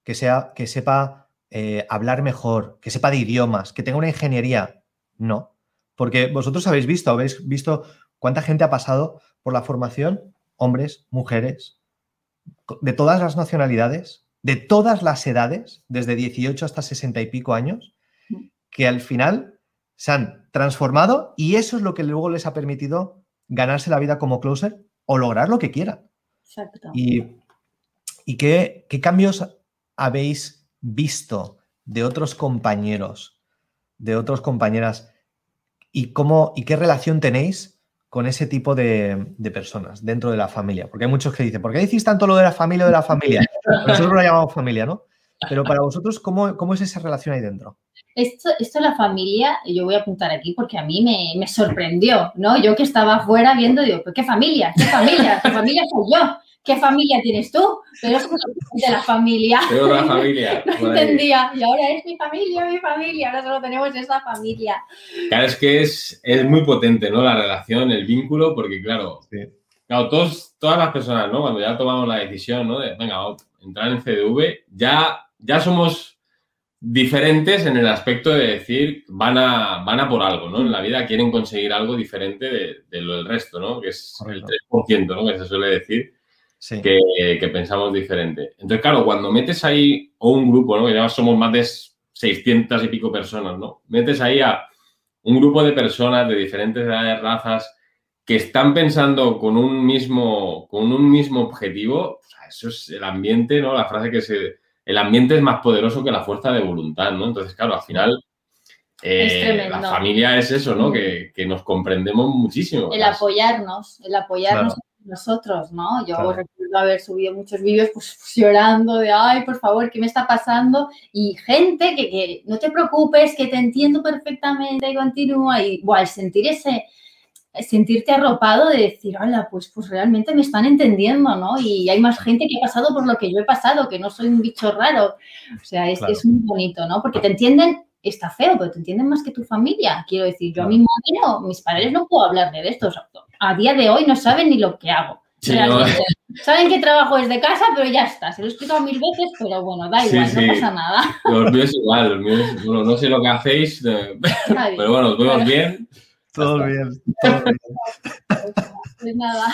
que, sea, que sepa eh, hablar mejor, que sepa de idiomas, que tenga una ingeniería. No. Porque vosotros habéis visto, habéis visto cuánta gente ha pasado por la formación, hombres, mujeres, de todas las nacionalidades, de todas las edades, desde 18 hasta 60 y pico años, que al final se han transformado y eso es lo que luego les ha permitido ganarse la vida como closer o lograr lo que quieran. Exacto. ¿Y, qué, qué, cambios habéis visto de otros compañeros, de otras compañeras? ¿Y, cómo, y qué relación tenéis con ese tipo de, personas dentro de la familia? Porque hay muchos que dicen, ¿por qué decís tanto lo de la familia o de la familia? Nosotros lo llamamos familia, ¿no? Pero para vosotros, ¿cómo, cómo es esa relación ahí dentro? Esto, esto la familia, yo voy a apuntar aquí porque a mí me, me sorprendió, ¿no? Yo que estaba afuera viendo, digo, ¿qué familia? ¿Qué familia? ¿Qué familia soy yo? ¿Qué familia tienes tú? Pero es de la familia. De la familia. no entendía. Y ahora es mi familia, mi familia. Ahora solo tenemos esa familia. Claro, es que es, es muy potente, ¿no? La relación, el vínculo, porque claro, claro todos, todas las personas, ¿no? Cuando ya tomamos la decisión, ¿no? De, venga, entrar en CDV, ya, ya somos diferentes en el aspecto de decir, van a, van a por algo, ¿no? En la vida quieren conseguir algo diferente de, lo del resto, ¿no? Que es el 3%, ¿no? Que se suele decir que, pensamos diferente. Entonces, claro, cuando metes ahí, o un grupo, ¿no? Que ya somos más de 600 y pico personas, ¿no? Metes ahí a un grupo de personas de diferentes edades, razas, que están pensando con un mismo, con un mismo objetivo, eso es el ambiente, ¿no? La frase que se... El ambiente es más poderoso que la fuerza de voluntad, ¿no? Entonces, claro, al final... Eh, la familia es eso, ¿no? Que, nos comprendemos muchísimo. El apoyarnos, el apoyarnos nosotros, ¿no? Yo recuerdo haber subido muchos vídeos pues, llorando de, ay, por favor, ¿qué me está pasando? Y gente que, no te preocupes, que te entiendo perfectamente y continúa. Y bueno, sentir ese, sentirte arropado de decir, hola, pues, pues realmente me están entendiendo, ¿no? Y hay más gente que ha pasado por lo que yo he pasado, que no soy un bicho raro. O sea, es, es muy bonito, ¿no? Porque te entienden está feo, pero te entienden más que tu familia. Quiero decir, yo a mi madre no, mis padres no puedo hablar de esto. A día de hoy no saben ni lo que hago. Saben que trabajo desde casa, pero ya está. Se lo he explicado mil veces, pero bueno, da igual, no pasa nada. Los míos igual, los míos, bueno, no sé lo que hacéis, eh, pero bueno, nos vemos bien. Todo bien, todo bien. Pues nada.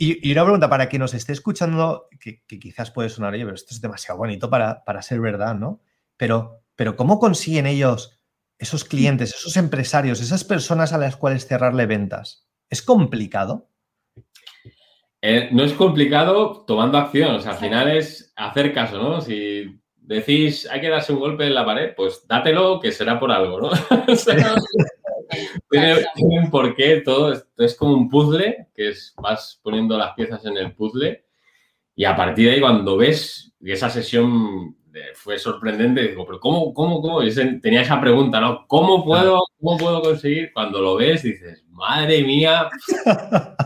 Y, una pregunta para quien nos esté escuchando, que, quizás puede sonar, oye, pero esto es demasiado bonito para, para ser verdad, ¿no? Pero pero ¿cómo consiguen ellos, esos clientes, esos empresarios, esas personas a las cuales cerrarle ventas? ¿Es complicado? Eh, no es complicado tomando acción, o sea, al final es hacer caso, ¿no? Si decís hay que darse un golpe en la pared, pues dátelo, que será por algo, ¿no? tiene, un porqué, todo es, como un puzzle, que es vas poniendo las piezas en el puzzle y a partir de ahí cuando ves esa sesión fue sorprendente. Digo, pero ¿cómo, cómo, cómo? tenía esa pregunta, ¿no? ¿Cómo puedo, ¿Cómo puedo conseguir? Cuando lo ves, dices, madre mía.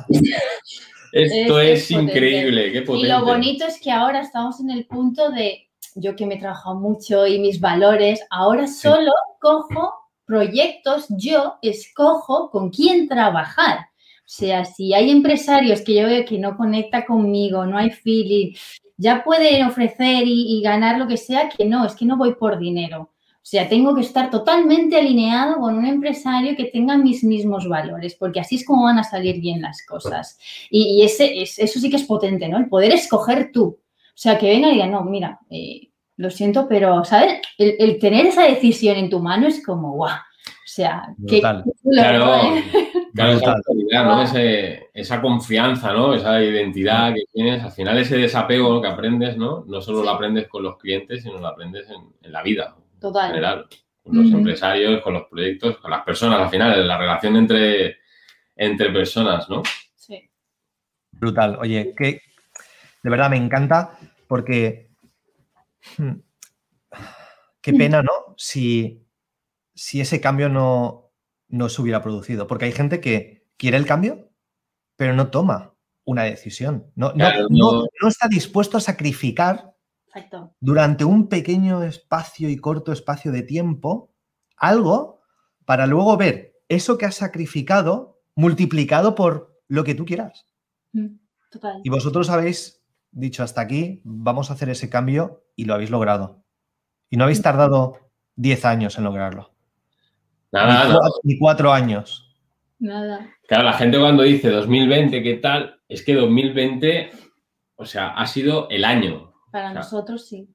Esto es, increíble, qué potente. Y lo bonito es que ahora estamos en el punto de, yo que me he trabajado mucho y mis valores, ahora solo cojo proyectos, yo escojo con quién trabajar. O sea, si hay empresarios que yo veo que no conecta conmigo, no hay feeling, ya pueden ofrecer y, ganar lo que sea, que no, es que no voy por dinero. O sea, tengo que estar totalmente alineado con un empresario que tenga mis mismos valores, porque así es como van a salir bien las cosas. Y, ese, eso sí que es potente, ¿no? El poder escoger tú. O sea, que venga y diga, no, mira, eh, lo siento, pero, ¿sabes? El, tener esa decisión en tu mano es como, guau. O sea, que, claro, Claro, esa confianza, ¿no? Esa identidad que tienes, al final ese desapego que aprendes, ¿no? No solo lo aprendes con los clientes, sino lo aprendes en, la vida. Total. en general, con los empresarios, con los proyectos, con las personas, al final, la relación entre, entre personas, ¿no? Sí. Brutal. Oye, que de verdad me encanta porque hmm, qué pena, ¿no? Si, si ese cambio no, no se hubiera producido. Porque hay gente que quiere el cambio, pero no toma una decisión. No, no- Claro, no- no- no está dispuesto a sacrificar Exacto. durante un pequeño espacio y corto espacio de tiempo algo para luego ver eso que has sacrificado multiplicado por lo que tú quieras. Mm, Total. Y vosotros habéis dicho hasta aquí, vamos a hacer ese cambio y lo habéis logrado. Y no habéis tardado 10 años en lograrlo. Nada, ni, no. cuatro, ni cuatro años. Nada. Claro, la gente cuando dice 2020, ¿qué tal? Es que 2020, o sea, ha sido el año. Para nosotros sí.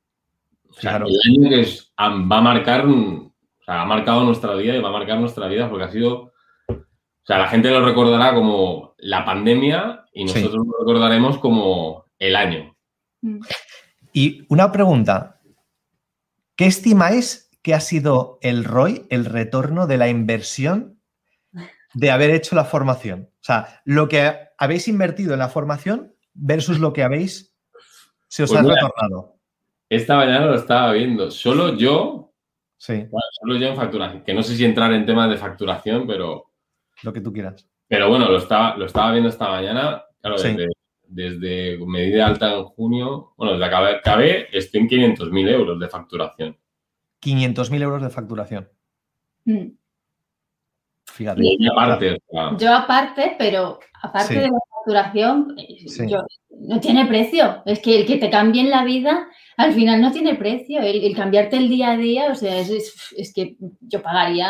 O sea, Claro. el año que es- a- va a marcar, o sea, ha marcado nuestra vida y va a marcar nuestra vida porque ha sido, o sea, la gente lo recordará como la pandemia y Sí. nosotros lo recordaremos como el año. Mm. Y una pregunta. ¿Qué estimáis que ha sido el ROI, el retorno de la inversión de haber hecho la formación? O sea, lo que habéis invertido en la formación versus lo que habéis se os Pues ha mira, retornado. Esta mañana lo estaba viendo. Solo yo, Sí, bueno, solo yo en facturación, que no sé si entrar en temas de facturación, pero, lo que tú quieras. pero bueno, lo estaba, lo estaba viendo esta mañana. Claro, Sí. desde, desde me di de alta en junio, bueno, desde que acabé, acabé, estoy en 500.000 euros de facturación. 500.000 euros de facturación. Mm. Fíjate. Y aparte, Yo aparte, pero aparte Sí. de la facturación, Sí. yo- no tiene precio. Es que el que te cambien la vida, al final no tiene precio. El, el cambiarte el día a día, o sea, es, es- es que yo pagaría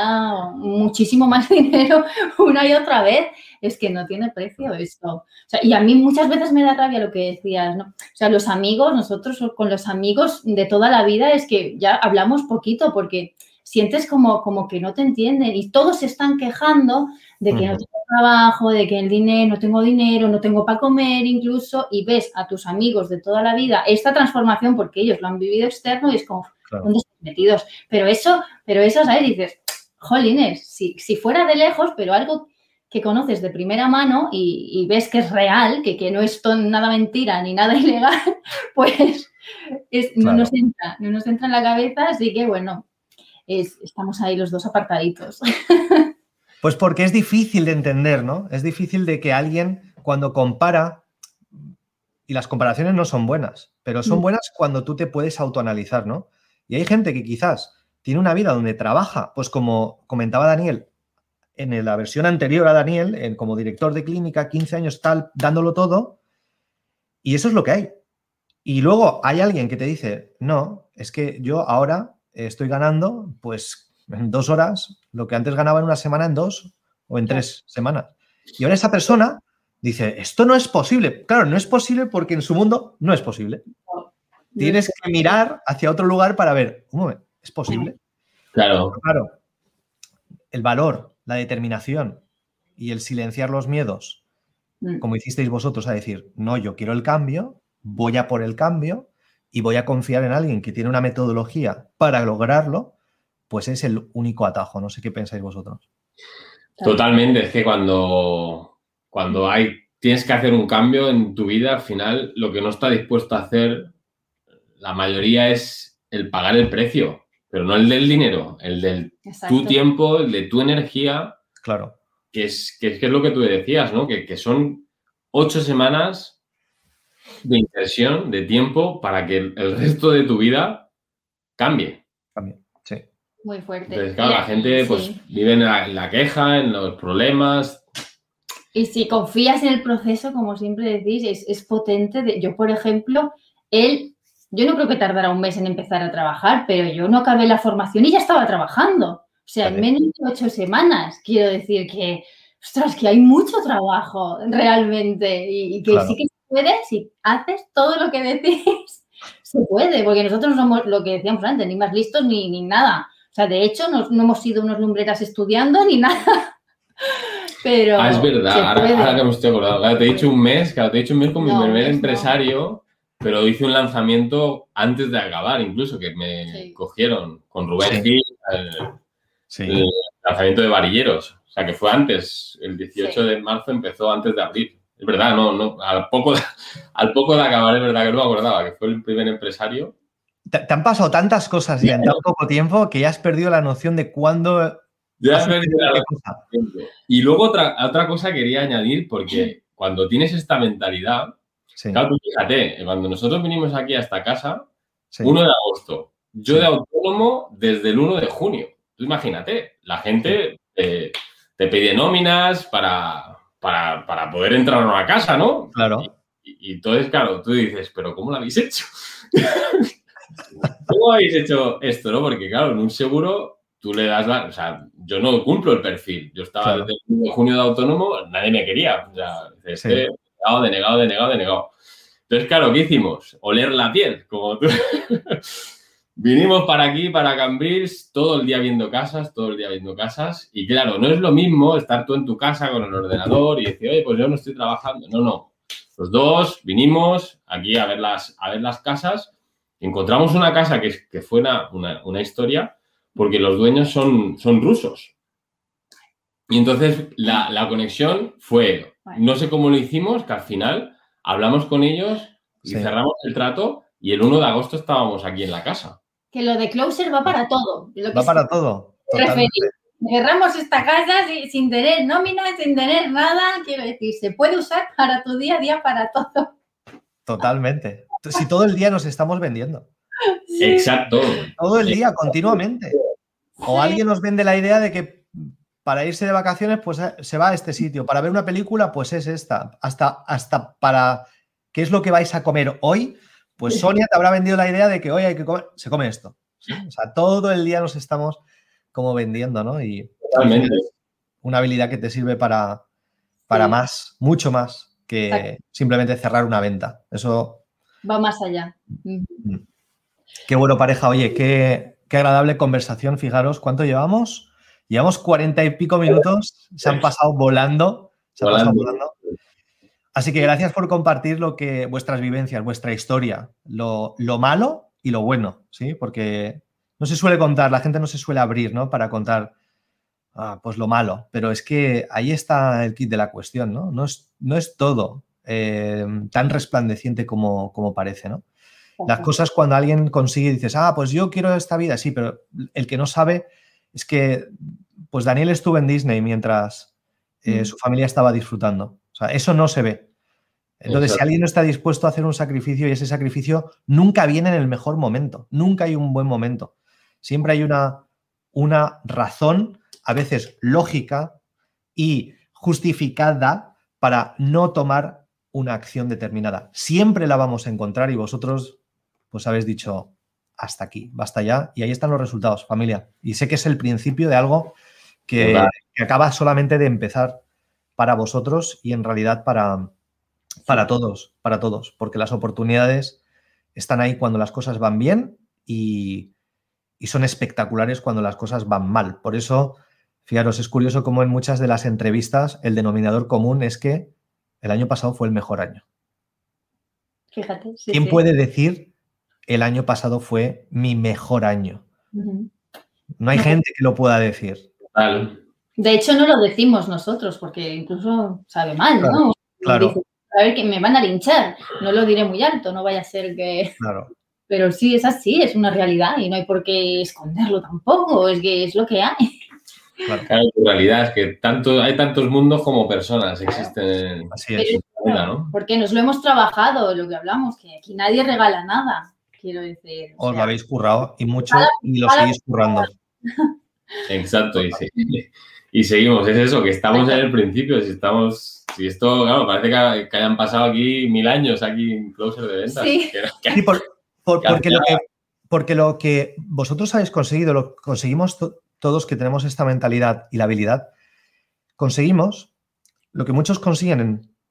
muchísimo más dinero una y otra vez. Es que no tiene precio esto. O sea, y a mí muchas veces me da rabia lo que decías, ¿no? O sea, los amigos, nosotros con los amigos de toda la vida es que ya hablamos poquito porque sientes como, como que no te entienden y todos se están quejando de que no tengo trabajo, de que el dinero, no tengo dinero, no tengo para comer incluso, y ves a tus amigos de toda la vida esta transformación porque ellos lo han vivido externo y es como, Claro. ¿dónde están metidos? Pero eso, pero eso, ¿sabes? Dices, jolines, si, si fuera de lejos, pero algo que conoces de primera mano y, y ves que es real, que, que no es nada mentira ni nada ilegal, pues es- no, nos entra, no nos entra en la cabeza, así que bueno, es- estamos ahí los dos apartaditos. Pues porque es difícil de entender, ¿no? Es difícil de que alguien cuando compara, y las comparaciones no son buenas, pero son Mm. buenas cuando tú te puedes autoanalizar, ¿no? Y hay gente que quizás tiene una vida donde trabaja, pues como comentaba Daniel, en la versión anterior a Daniel, en- como director de clínica, 15 años tal, dándolo todo, y eso es lo que hay. Y luego hay alguien que te dice, no, es que yo ahora estoy ganando, pues en dos horas, lo que antes ganaba en una semana en dos o en tres semanas. Y ahora esa persona dice, esto no es posible. Claro, no es posible porque en su mundo no es posible. Tienes que mirar hacia otro lugar para ver, un momento, ¿es posible? claro, Claro, el valor, la determinación y el silenciar los miedos, Mm. como hicisteis vosotros, a decir, no, yo quiero el cambio, voy a por el cambio y voy a confiar en alguien que tiene una metodología para lograrlo, pues es el único atajo. No sé qué pensáis vosotros. totalmente. Es que cuando, cuando hay, tienes que hacer un cambio en tu vida, al final lo que no está dispuesto a hacer la mayoría es el pagar el precio, pero no el del dinero, el del Exacto. tu tiempo, el de tu energía, Claro, que es, que es, que es lo que tú decías, ¿no? Que, que son ocho semanas de inversión, de tiempo, para que el, resto de tu vida cambie. también. Sí. Muy fuerte. Entonces, claro, la gente sí. pues vive en la, en la queja, en los problemas. Y si confías en el proceso, como siempre decís, es, es potente. De- yo, por ejemplo, él, yo no creo que tardara un mes en empezar a trabajar, pero yo no acabé la formación y ya estaba trabajando. O sea, en menos de ocho semanas. Quiero decir que, ostras, que hay mucho trabajo realmente y, y que Claro. sí que puede, si haces todo lo que decís, se puede, porque nosotros no somos lo que decíamos antes, ni más listos ni, ni nada. O sea, de hecho, no, no hemos sido unos lumbreras estudiando ni nada. Pero Ah, es verdad, ahora, que me estoy acordando. Claro, te he dicho un mes, claro, te he dicho un mes con mi No, primer no. empresario. pero hice un lanzamiento antes de acabar, incluso, que me cogieron con Rubén Gil, el, lanzamiento de varilleros. O sea, que fue antes, el 18 de marzo empezó antes de abril. Es verdad, no, no, al poco, de, al poco de acabar, es verdad que no me acordaba, que fue el primer empresario. Te, han pasado tantas cosas y en tan poco tiempo que ya has perdido la noción de cuándo. Ya has perdido la Y luego otra, otra cosa quería añadir, porque cuando tienes esta mentalidad, claro, fíjate, cuando nosotros vinimos aquí a esta casa, 1 de agosto, yo de autónomo desde el 1 de junio. Tú imagínate, la gente te pide nóminas para, para, poder entrar a una casa, ¿no? Claro. Y, entonces, claro, tú dices, pero ¿cómo lo habéis hecho? ¿Cómo habéis hecho esto, no? Porque, claro, en un seguro tú le das la... O sea, yo no cumplo el perfil. Yo estaba desde el junio de autónomo, nadie me quería. O sea, este, denegado, denegado, denegado, denegado. Entonces, claro, ¿qué hicimos? Oler la piel, como tú. Vinimos para aquí, para Cambrils, todo el día viendo casas, todo el día viendo casas. Y claro, no es lo mismo estar tú en tu casa con el ordenador y decir, oye, pues yo no estoy trabajando. No, no. Los dos vinimos aquí a ver las, a ver las casas. Encontramos una casa que, que fue una, historia porque los dueños son, son rusos. Y entonces la, conexión fue, no sé cómo lo hicimos, que al final hablamos con ellos y cerramos el trato y el 1 de agosto estábamos aquí en la casa que lo de Closer va para todo. va para todo. Cerramos esta casa sin tener nómina, sin tener nada. Quiero decir, se puede usar para tu día a día, para todo. Totalmente. Si todo el día nos estamos vendiendo. Exacto. Todo el día, continuamente. O alguien nos vende la idea de que para irse de vacaciones, pues eh, se va a este sitio. Para ver una película, pues es esta. Hasta, hasta para qué es lo que vais a comer hoy, pues Sonia te habrá vendido la idea de que hoy hay que comer, se come esto. O sea, todo el día nos estamos como vendiendo, ¿no? Y Totalmente. una habilidad que te sirve para, para más, mucho más que simplemente cerrar una venta. Eso va más allá. Mm. Qué bueno, pareja. Oye, qué, qué agradable conversación. Fijaros, ¿cuánto llevamos? Llevamos cuarenta y pico minutos. Se han pasado volando. Se han pasado volando. Así que gracias por compartir lo que vuestras vivencias, vuestra historia, lo, malo y lo bueno, ¿sí? Porque no se suele contar, la gente no se suele abrir, ¿no? Para contar, ah, pues lo malo. Pero es que ahí está el kit de la cuestión, ¿no? No es, no es todo eh, tan resplandeciente como, como parece, ¿no? Las cosas cuando alguien consigue y dices, ah, pues yo quiero esta vida, sí, pero el que no sabe es que, pues Daniel estuvo en Disney mientras eh, mm. su familia estaba disfrutando. O sea, eso no se ve. Entonces, si alguien no está dispuesto a hacer un sacrificio y ese sacrificio nunca viene en el mejor momento, nunca hay un buen momento. Siempre hay una, una razón, a veces lógica y justificada para no tomar una acción determinada. Siempre la vamos a encontrar y vosotros pues habéis dicho hasta aquí, basta ya y ahí están los resultados, familia. Y sé que es el principio de algo que, que acaba solamente de empezar para vosotros y en realidad para, para todos, para todos, porque las oportunidades están ahí cuando las cosas van bien y, son espectaculares cuando las cosas van mal. Por eso, fijaros, es curioso como en muchas de las entrevistas el denominador común es que el año pasado fue el mejor año. Fíjate. ¿Quién puede decir el año pasado fue mi mejor año? No hay gente que lo pueda decir. De hecho, no lo decimos nosotros porque incluso sabe mal, ¿no? Claro a ver que me van a linchar. No lo diré muy alto, no vaya a ser que. Claro. Pero sí, es así, es una realidad y no hay por qué esconderlo tampoco, es que es lo que hay. Claro, la realidad es que tanto, hay tantos mundos como personas existen. Así es. ¿no? Porque nos lo hemos trabajado, lo que hablamos, que aquí nadie regala nada, quiero decir. Os lo habéis currado y mucho y lo seguís currando. Exacto, y, y seguimos. Es eso, que estamos en el principio, si estamos si esto, claro, parece que, hayan pasado aquí mil años aquí en Closer de ventas. Sí, porque, lo que, porque lo que vosotros habéis conseguido, lo conseguimos todos que tenemos esta mentalidad y la habilidad, conseguimos lo que muchos consiguen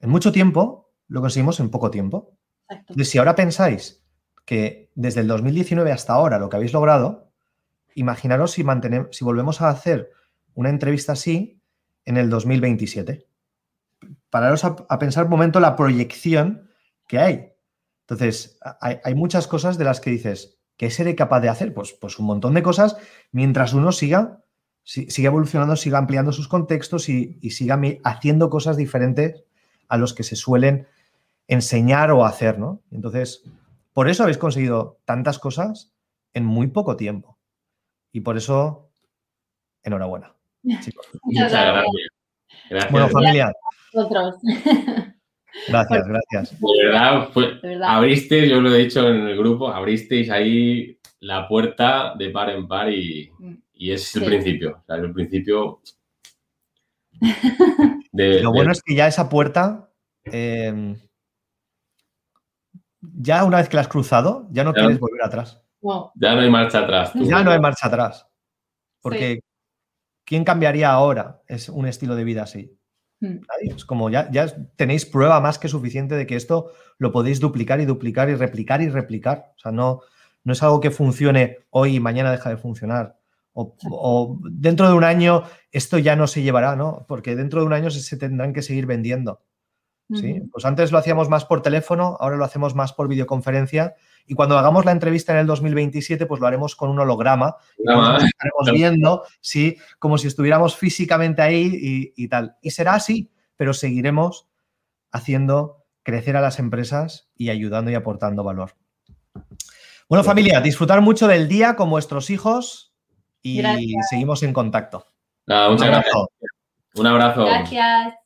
en, mucho tiempo, lo conseguimos en poco tiempo. Entonces, si ahora pensáis que desde el 2019 hasta ahora lo que habéis logrado, imaginaros si, mantenemos, si volvemos a hacer una entrevista así en el 2027 pararos a, pensar un momento la proyección que hay. Entonces, hay, muchas cosas de las que dices, ¿qué seré capaz de hacer? Pues, pues un montón de cosas mientras uno siga, siga evolucionando, siga ampliando sus contextos y, y siga haciendo cosas diferentes a los que se suelen enseñar o hacer, ¿no? Entonces, por eso habéis conseguido tantas cosas en muy poco tiempo. Y por eso, enhorabuena. Muchas gracias. Bueno, familia. Gracias, gracias. De verdad, abristeis, yo lo he dicho en el grupo, abristeis ahí la puerta de par en par y, mm. es el principio. O sea, el principio. lo bueno es que ya esa puerta, em, ya una vez que la has cruzado, ya no quieres volver atrás. Ya no hay marcha atrás. Ya no hay marcha atrás. Porque ¿quién cambiaría ahora es un estilo de vida así? Hmm. Es como ya, ya tenéis prueba más que suficiente de que esto lo podéis duplicar y duplicar y replicar y replicar. O sea, no, no es algo que funcione hoy y mañana deja de funcionar. O, dentro de un año esto ya no se llevará, ¿no? Porque dentro de un año se, tendrán que seguir vendiendo. ¿Sí? Pues antes lo hacíamos más por teléfono, ahora lo hacemos más por videoconferencia y cuando hagamos la entrevista en el 2027, pues lo haremos con un holograma. estaremos viendo, sí, como si estuviéramos físicamente ahí y, tal. Y será así, pero seguiremos haciendo crecer a las empresas y ayudando y aportando valor. Bueno, familia, disfrutar mucho del día con vuestros hijos y seguimos en contacto. muchas gracias. Un abrazo. Gracias.